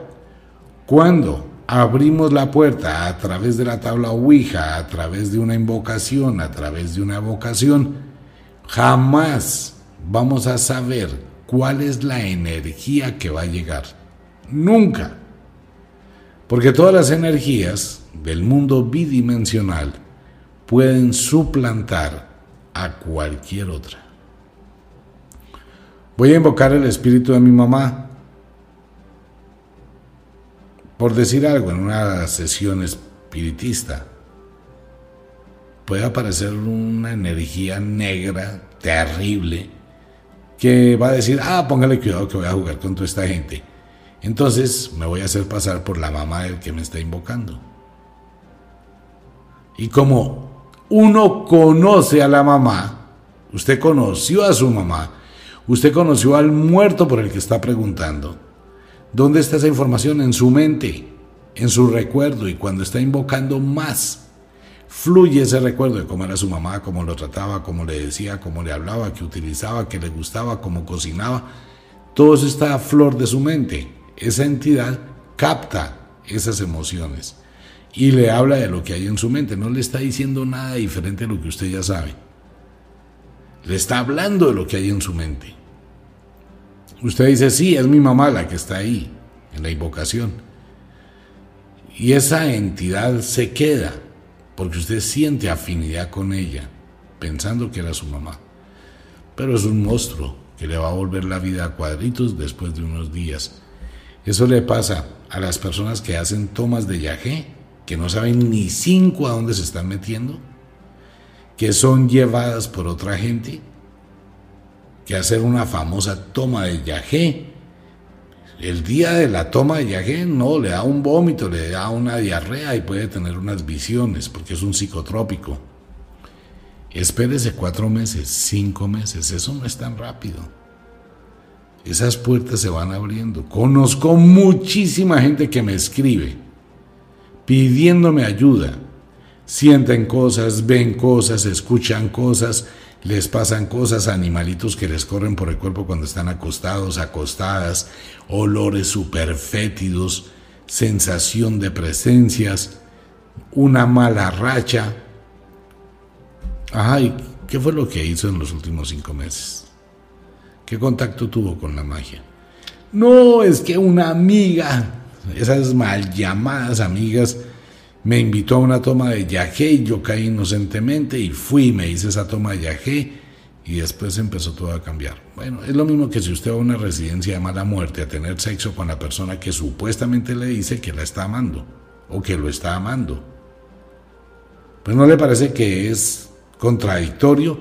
cuando abrimos la puerta a través de la tabla Ouija, a través de una invocación, a través de una evocación, jamás vamos a saber cuál es la energía que va a llegar. Nunca. Porque todas las energías del mundo bidimensional pueden suplantar a cualquier otra. Voy a invocar el espíritu de mi mamá. Por decir algo, en una sesión espiritista, puede aparecer una energía negra, terrible, que va a decir, ah, póngale cuidado que voy a jugar con toda esta gente. Entonces me voy a hacer pasar por la mamá del que me está invocando. Y como uno conoce a la mamá, usted conoció a su mamá, usted conoció al muerto por el que está preguntando. ¿Dónde está esa información? En su mente, en su recuerdo y cuando está invocando más, fluye ese recuerdo de cómo era su mamá, cómo lo trataba, cómo le decía, cómo le hablaba, qué utilizaba, qué le gustaba, cómo cocinaba. Todo eso está a flor de su mente. Esa entidad capta esas emociones y le habla de lo que hay en su mente. No le está diciendo nada diferente a lo que usted ya sabe. Le está hablando de lo que hay en su mente. Usted dice, sí, es mi mamá la que está ahí, en la invocación. Y esa entidad se queda, porque usted siente afinidad con ella, pensando que era su mamá. Pero es un monstruo que le va a volver la vida a cuadritos después de unos días. Eso le pasa a las personas que hacen tomas de yagé que no saben ni cinco a dónde se están metiendo, que son llevadas por otra gente, que hacer una famosa toma de yagé. El día de la toma de yagé no, le da un vómito, le da una diarrea y puede tener unas visiones porque es un psicotrópico. Espérese cuatro meses, cinco meses, eso no es tan rápido. Esas puertas se van abriendo. Conozco muchísima gente que me escribe pidiéndome ayuda. Sienten cosas, ven cosas, escuchan cosas, les pasan cosas, animalitos que les corren por el cuerpo cuando están acostados, acostadas, olores superfétidos, sensación de presencias, una mala racha. Ay, ¿qué fue lo que hizo en los últimos cinco meses? ¿Qué contacto tuvo con la magia? No, es que una amiga, esas mal llamadas amigas, me invitó a una toma de yagé y yo caí inocentemente y fui, me hice esa toma de yagé y después empezó todo a cambiar. Bueno, es lo mismo que si usted va a una residencia de mala muerte a tener sexo con la persona que supuestamente le dice que la está amando o que lo está amando. Pues no le parece que es contradictorio.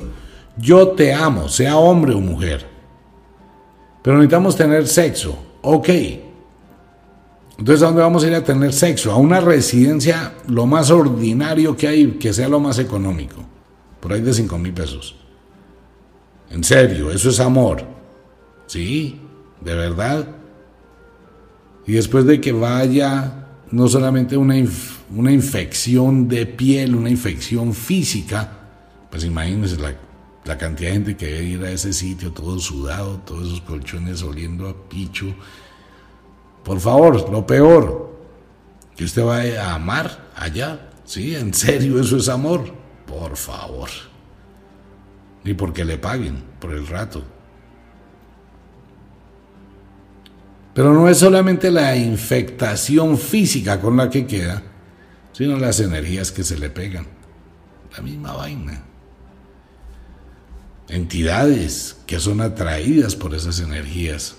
Yo te amo, sea hombre o mujer. Pero necesitamos tener sexo. Ok, entonces, ¿a dónde vamos a ir a tener sexo? A una residencia lo más ordinario que hay, que sea lo más económico. Por ahí de 5 mil pesos. En serio, eso es amor. Sí, de verdad. Y después de que vaya no solamente una, una infección de piel, una infección física, pues imagínense la, la cantidad de gente que debe ir a ese sitio todo sudado, todos esos colchones oliendo a picho por favor, lo peor, que usted vaya a amar allá. Sí, en serio, eso es amor. Por favor. Ni porque le paguen por el rato. Pero no es solamente la infectación física con la que queda, sino las energías que se le pegan. La misma vaina. Entidades que son atraídas por esas energías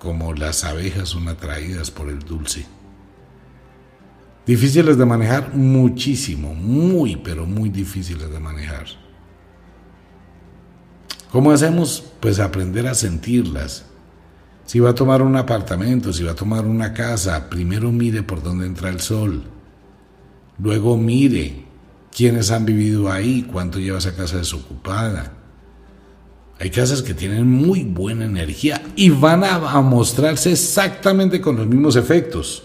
como las abejas son atraídas por el dulce. Difíciles de manejar, muchísimo, muy, pero muy difíciles de manejar. ¿Cómo hacemos? Pues aprender a sentirlas. Si va a tomar un apartamento, si va a tomar una casa, primero mire por dónde entra el sol. Luego mire quiénes han vivido ahí, cuánto lleva esa casa desocupada. Hay casas que tienen muy buena energía y van a, mostrarse exactamente con los mismos efectos.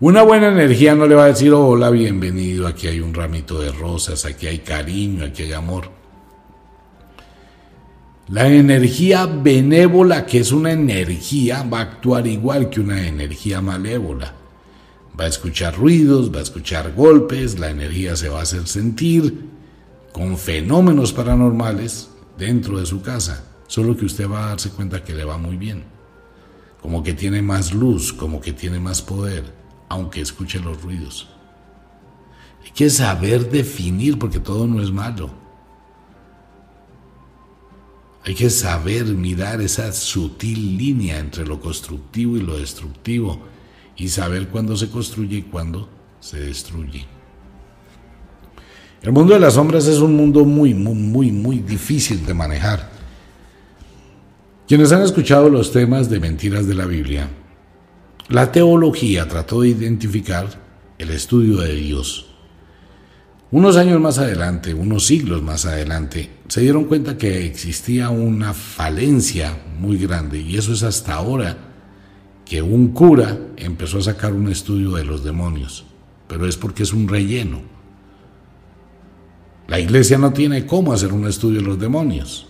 Una buena energía no le va a decir, hola, bienvenido, aquí hay un ramito de rosas, aquí hay cariño, aquí hay amor. La energía benévola, que es una energía, va a actuar igual que una energía malévola. Va a escuchar ruidos, va a escuchar golpes, la energía se va a hacer sentir con fenómenos paranormales dentro de su casa, solo que usted va a darse cuenta que le va muy bien, como que tiene más luz, como que tiene más poder, aunque escuche los ruidos. Hay que saber definir porque todo no es malo. Hay que saber mirar esa sutil línea entre lo constructivo y lo destructivo y saber cuándo se construye y cuándo se destruye. El mundo de las sombras es un mundo muy, muy, muy, muy difícil de manejar. Quienes han escuchado los temas de mentiras de la Biblia, la teología trató de identificar el estudio de Dios. Unos años más adelante, unos siglos más adelante, se dieron cuenta que existía una falencia muy grande y eso es hasta ahora que un cura empezó a sacar un estudio de los demonios, pero es porque es un relleno. La iglesia no tiene cómo hacer un estudio de los demonios.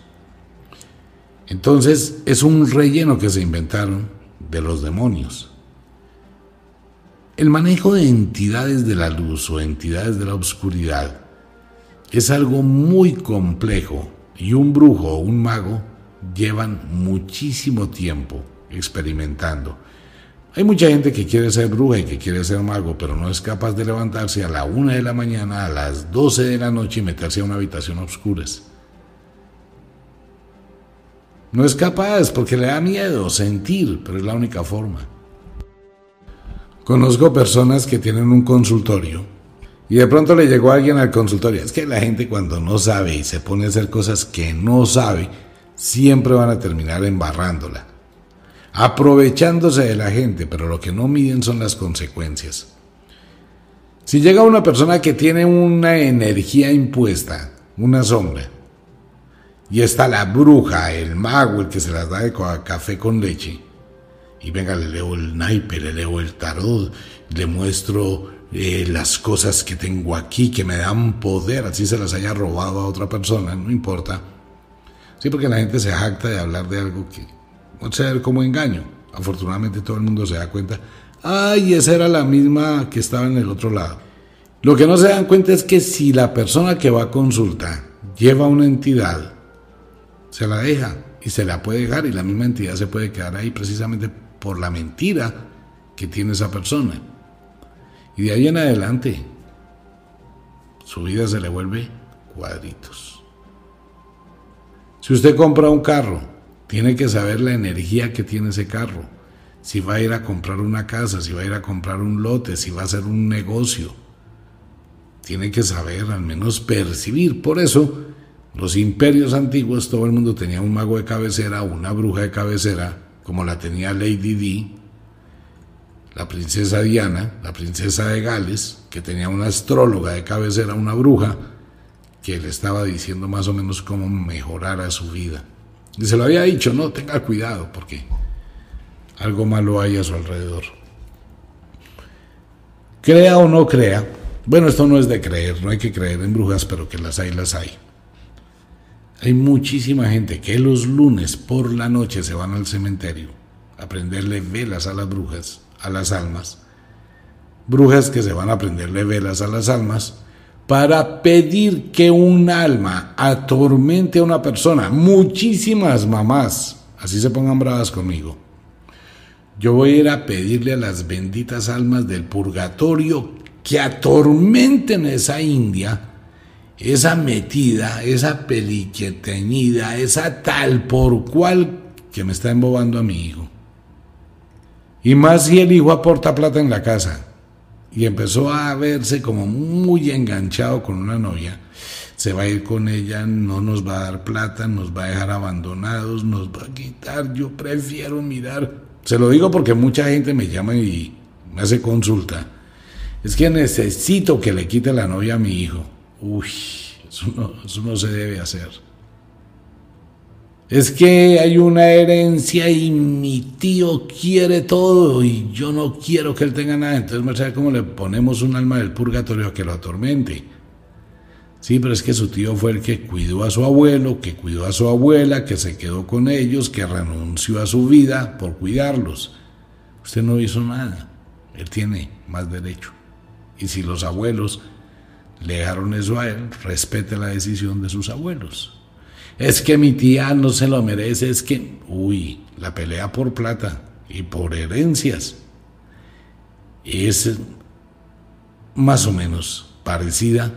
Entonces es un relleno que se inventaron de los demonios. El manejo de entidades de la luz o entidades de la oscuridad es algo muy complejo y un brujo o un mago llevan muchísimo tiempo experimentando. Hay mucha gente que quiere ser bruja y que quiere ser mago, pero no es capaz de levantarse a la una de la mañana, a las 12 de la noche y meterse a una habitación a oscuras. No es capaz porque le da miedo sentir, pero es la única forma. Conozco personas que tienen un consultorio y de pronto le llegó alguien al consultorio. Es que la gente cuando no sabe y se pone a hacer cosas que no sabe, siempre van a terminar embarrándola, aprovechándose de la gente, pero lo que no miden son las consecuencias. Si llega una persona que tiene una energía impuesta, una sombra, y está la bruja, el mago, el que se las da de café con leche, y venga, le leo el naipe, le leo el tarot, le muestro eh, las cosas que tengo aquí que me dan poder, así se las haya robado a otra persona, no importa. Sí, porque la gente se jacta de hablar de algo que no sé como engaño. Afortunadamente todo el mundo se da cuenta, ay, esa era la misma que estaba en el otro lado. Lo que no se dan cuenta es que si la persona que va a consulta lleva una entidad, se la deja y se la puede dejar y la misma entidad se puede quedar ahí precisamente por la mentira que tiene esa persona. Y de ahí en adelante, su vida se le vuelve cuadritos. Si usted compra un carro, tiene que saber la energía que tiene ese carro. Si va a ir a comprar una casa, si va a ir a comprar un lote, si va a hacer un negocio. Tiene que saber, al menos percibir. Por eso, los imperios antiguos, todo el mundo tenía un mago de cabecera, una bruja de cabecera, como la tenía Lady Di, la princesa Diana, la princesa de Gales, que tenía una astróloga de cabecera, una bruja, que le estaba diciendo más o menos cómo mejorar a su vida. Se lo había dicho, no, tenga cuidado, porque algo malo hay a su alrededor. Crea o no crea, bueno, esto no es de creer, no hay que creer en brujas, pero que las hay, las hay. Hay muchísima gente que los lunes por la noche se van al cementerio a prenderle velas a las brujas, a las almas. Brujas que se van a prenderle velas a las almas para pedir que un alma atormente a una persona. Muchísimas mamás, así se pongan bravas conmigo. Yo voy a ir a pedirle a las benditas almas del purgatorio que atormenten a esa india esa metida, esa peliquetenida, esa tal por cual que me está embobando a mi hijo. Y más si el hijo aporta plata en la casa. Y empezó a verse como muy enganchado con una novia. Se va a ir con ella, no nos va a dar plata, nos va a dejar abandonados, nos va a quitar. Yo prefiero mirar. Se lo digo porque mucha gente me llama y me hace consulta. Es que necesito que le quite la novia a mi hijo. Uy, eso no, se debe hacer. Es que hay una herencia y mi tío quiere todo y yo no quiero que él tenga nada. Entonces, sabe cómo le ponemos un alma del purgatorio que lo atormente. Sí, pero es que su tío fue el que cuidó a su abuelo, que cuidó a su abuela, que se quedó con ellos, que renunció a su vida por cuidarlos. Usted no hizo nada. Él tiene más derecho. Y si los abuelos le dejaron eso a él, respete la decisión de sus abuelos. Es que mi tía no se lo merece, es que, uy, la pelea por plata y por herencias es más o menos parecida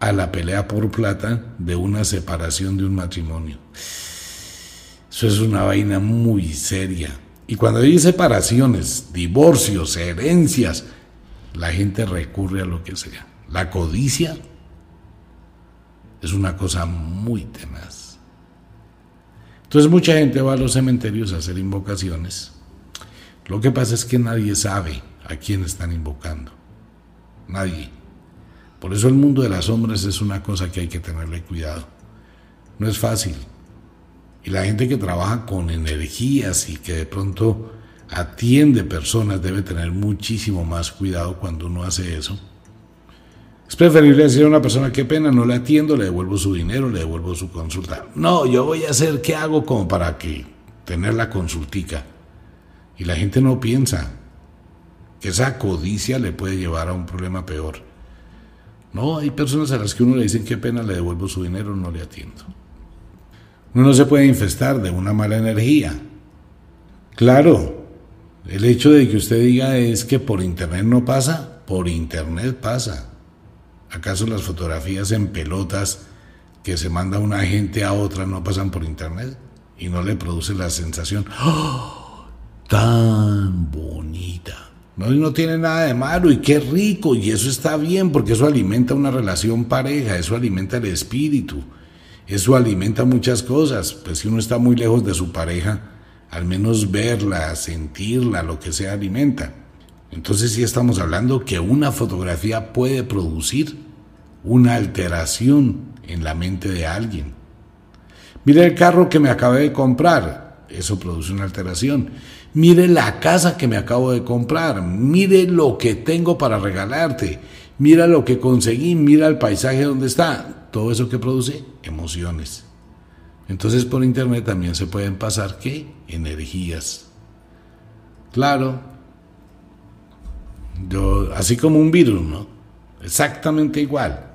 a la pelea por plata de una separación de un matrimonio. Eso es una vaina muy seria. Y cuando hay separaciones, divorcios, herencias, la gente recurre a lo que sea. La codicia es una cosa muy tenaz. Entonces mucha gente va a los cementerios a hacer invocaciones. Lo que pasa es que nadie sabe a quién están invocando. Nadie. Por eso el mundo de las sombras es una cosa que hay que tenerle cuidado. No es fácil. Y la gente que trabaja con energías y que de pronto atiende personas debe tener muchísimo más cuidado cuando uno hace eso es preferible decir a una persona, qué pena, no le atiendo, le devuelvo su dinero, le devuelvo su consulta. No, yo voy a hacer, ¿qué hago como para que tener la consultica? Y la gente no piensa que esa codicia le puede llevar a un problema peor. No, hay personas a las que uno le dicen, qué pena, le devuelvo su dinero, no le atiendo. Uno no se puede infestar de una mala energía. Claro, el hecho de que usted diga es que por internet no pasa, por internet pasa. ¿Acaso las fotografías en pelotas que se manda una gente a otra no pasan por internet y no le produce la sensación ¡Oh, tan bonita? No, no tiene nada de malo y qué rico y eso está bien porque eso alimenta una relación pareja, eso alimenta el espíritu. Eso alimenta muchas cosas, pues si uno está muy lejos de su pareja, al menos verla, sentirla, lo que sea, alimenta. Entonces sí estamos hablando que una fotografía puede producir una alteración en la mente de alguien. Mire el carro que me acabé de comprar, eso produce una alteración. Mire la casa que me acabo de comprar, mire lo que tengo para regalarte, mira lo que conseguí, mira el paisaje donde está. Todo eso que produce emociones. Entonces por internet también se pueden pasar qué? Energías. Claro. Yo, así como un virus, ¿no? Exactamente igual.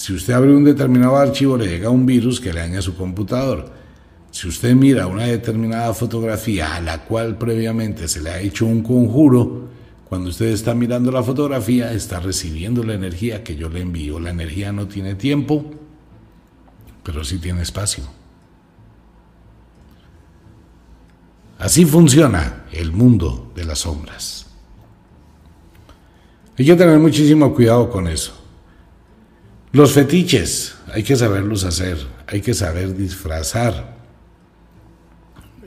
Si usted abre un determinado archivo, le llega un virus que le daña su computador. Si usted mira una determinada fotografía a la cual previamente se le ha hecho un conjuro, cuando usted está mirando la fotografía, está recibiendo la energía que yo le envío. La energía no tiene tiempo, pero sí tiene espacio. Así funciona el mundo de las sombras. Hay que tener muchísimo cuidado con eso. Los fetiches, hay que saberlos hacer, hay que saber disfrazar.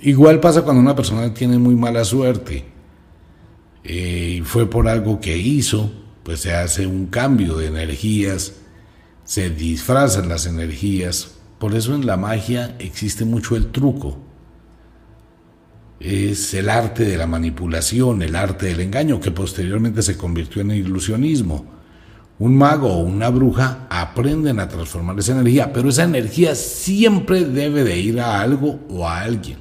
Igual pasa cuando una persona tiene muy mala suerte eh, y fue por algo que hizo, pues se hace un cambio de energías, se disfrazan las energías. Por eso en la magia existe mucho el truco. Es el arte de la manipulación, el arte del engaño, que posteriormente se convirtió en ilusionismo un mago o una bruja aprenden a transformar esa energía, pero esa energía siempre debe de ir a algo o a alguien.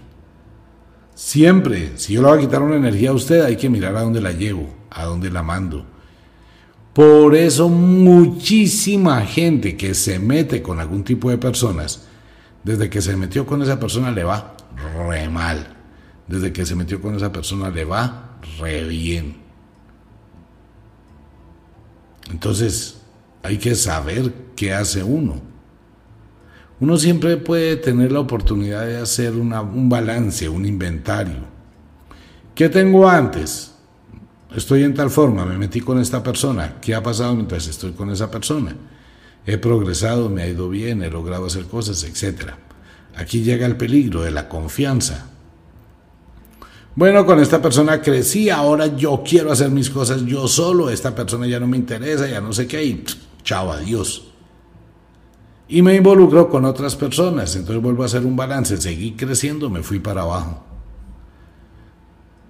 Siempre, si yo le voy a quitar una energía a usted, hay que mirar a dónde la llevo, a dónde la mando. Por eso muchísima gente que se mete con algún tipo de personas, desde que se metió con esa persona le va re mal. Desde que se metió con esa persona le va re bien. Entonces, hay que saber qué hace uno. Uno siempre puede tener la oportunidad de hacer un balance, un inventario. ¿Qué tengo antes? Estoy en tal forma, me metí con esta persona. ¿Qué ha pasado mientras estoy con esa persona? He progresado, me ha ido bien, he logrado hacer cosas, etc. Aquí llega el peligro de la confianza. Bueno, con esta persona crecí, ahora yo quiero hacer mis cosas yo solo, esta persona ya no me interesa, ya no sé qué, y chao, adiós. Y me involucro con otras personas, entonces vuelvo a hacer un balance, seguí creciendo, me fui para abajo.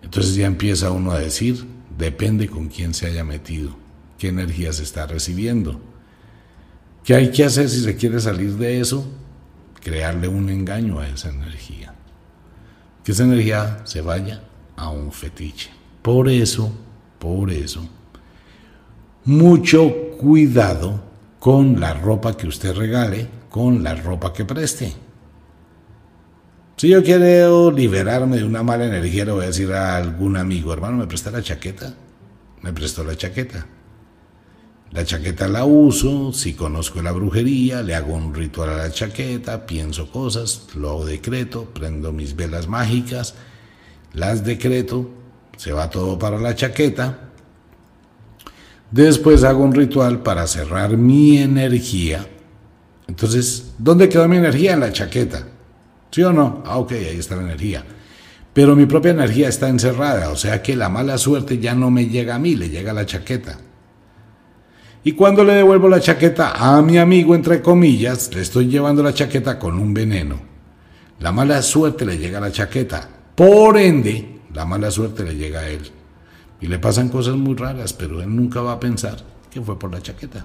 Entonces ya empieza uno a decir, depende con quién se haya metido, qué energía se está recibiendo. ¿Qué hay que hacer si se quiere salir de eso? Crearle un engaño a esa energía que esa energía se vaya a un fetiche. Por eso, por eso, mucho cuidado con la ropa que usted regale, con la ropa que preste. Si yo quiero liberarme de una mala energía, le voy a decir a algún amigo, hermano, ¿me presta la chaqueta? Me prestó la chaqueta. La chaqueta la uso, si conozco la brujería, le hago un ritual a la chaqueta, pienso cosas, lo decreto, prendo mis velas mágicas, las decreto, se va todo para la chaqueta. Después hago un ritual para cerrar mi energía. Entonces, ¿dónde quedó mi energía? En la chaqueta. ¿Sí o no? Ah, ok, ahí está la energía. Pero mi propia energía está encerrada, o sea que la mala suerte ya no me llega a mí, le llega a la chaqueta. Y cuando le devuelvo la chaqueta a mi amigo, entre comillas, le estoy llevando la chaqueta con un veneno. La mala suerte le llega a la chaqueta. Por ende, la mala suerte le llega a él. Y le pasan cosas muy raras, pero él nunca va a pensar que fue por la chaqueta.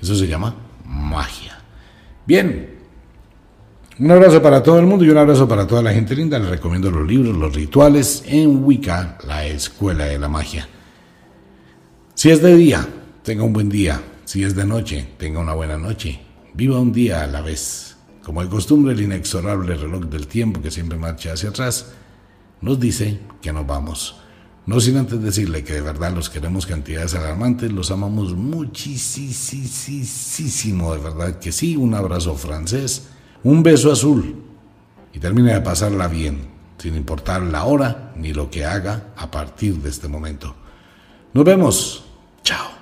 Eso se llama magia. Bien. Un abrazo para todo el mundo y un abrazo para toda la gente linda. Les recomiendo los libros, los rituales en Wicca, la escuela de la magia. Si es de día, tenga un buen día. Si es de noche, tenga una buena noche. Viva un día a la vez. Como de costumbre, el inexorable reloj del tiempo que siempre marcha hacia atrás nos dice que nos vamos. No sin antes decirle que de verdad los queremos cantidades alarmantes, los amamos muchísimo, de verdad que sí. Un abrazo francés, un beso azul y termine de pasarla bien, sin importar la hora ni lo que haga a partir de este momento. Nos vemos. Chao.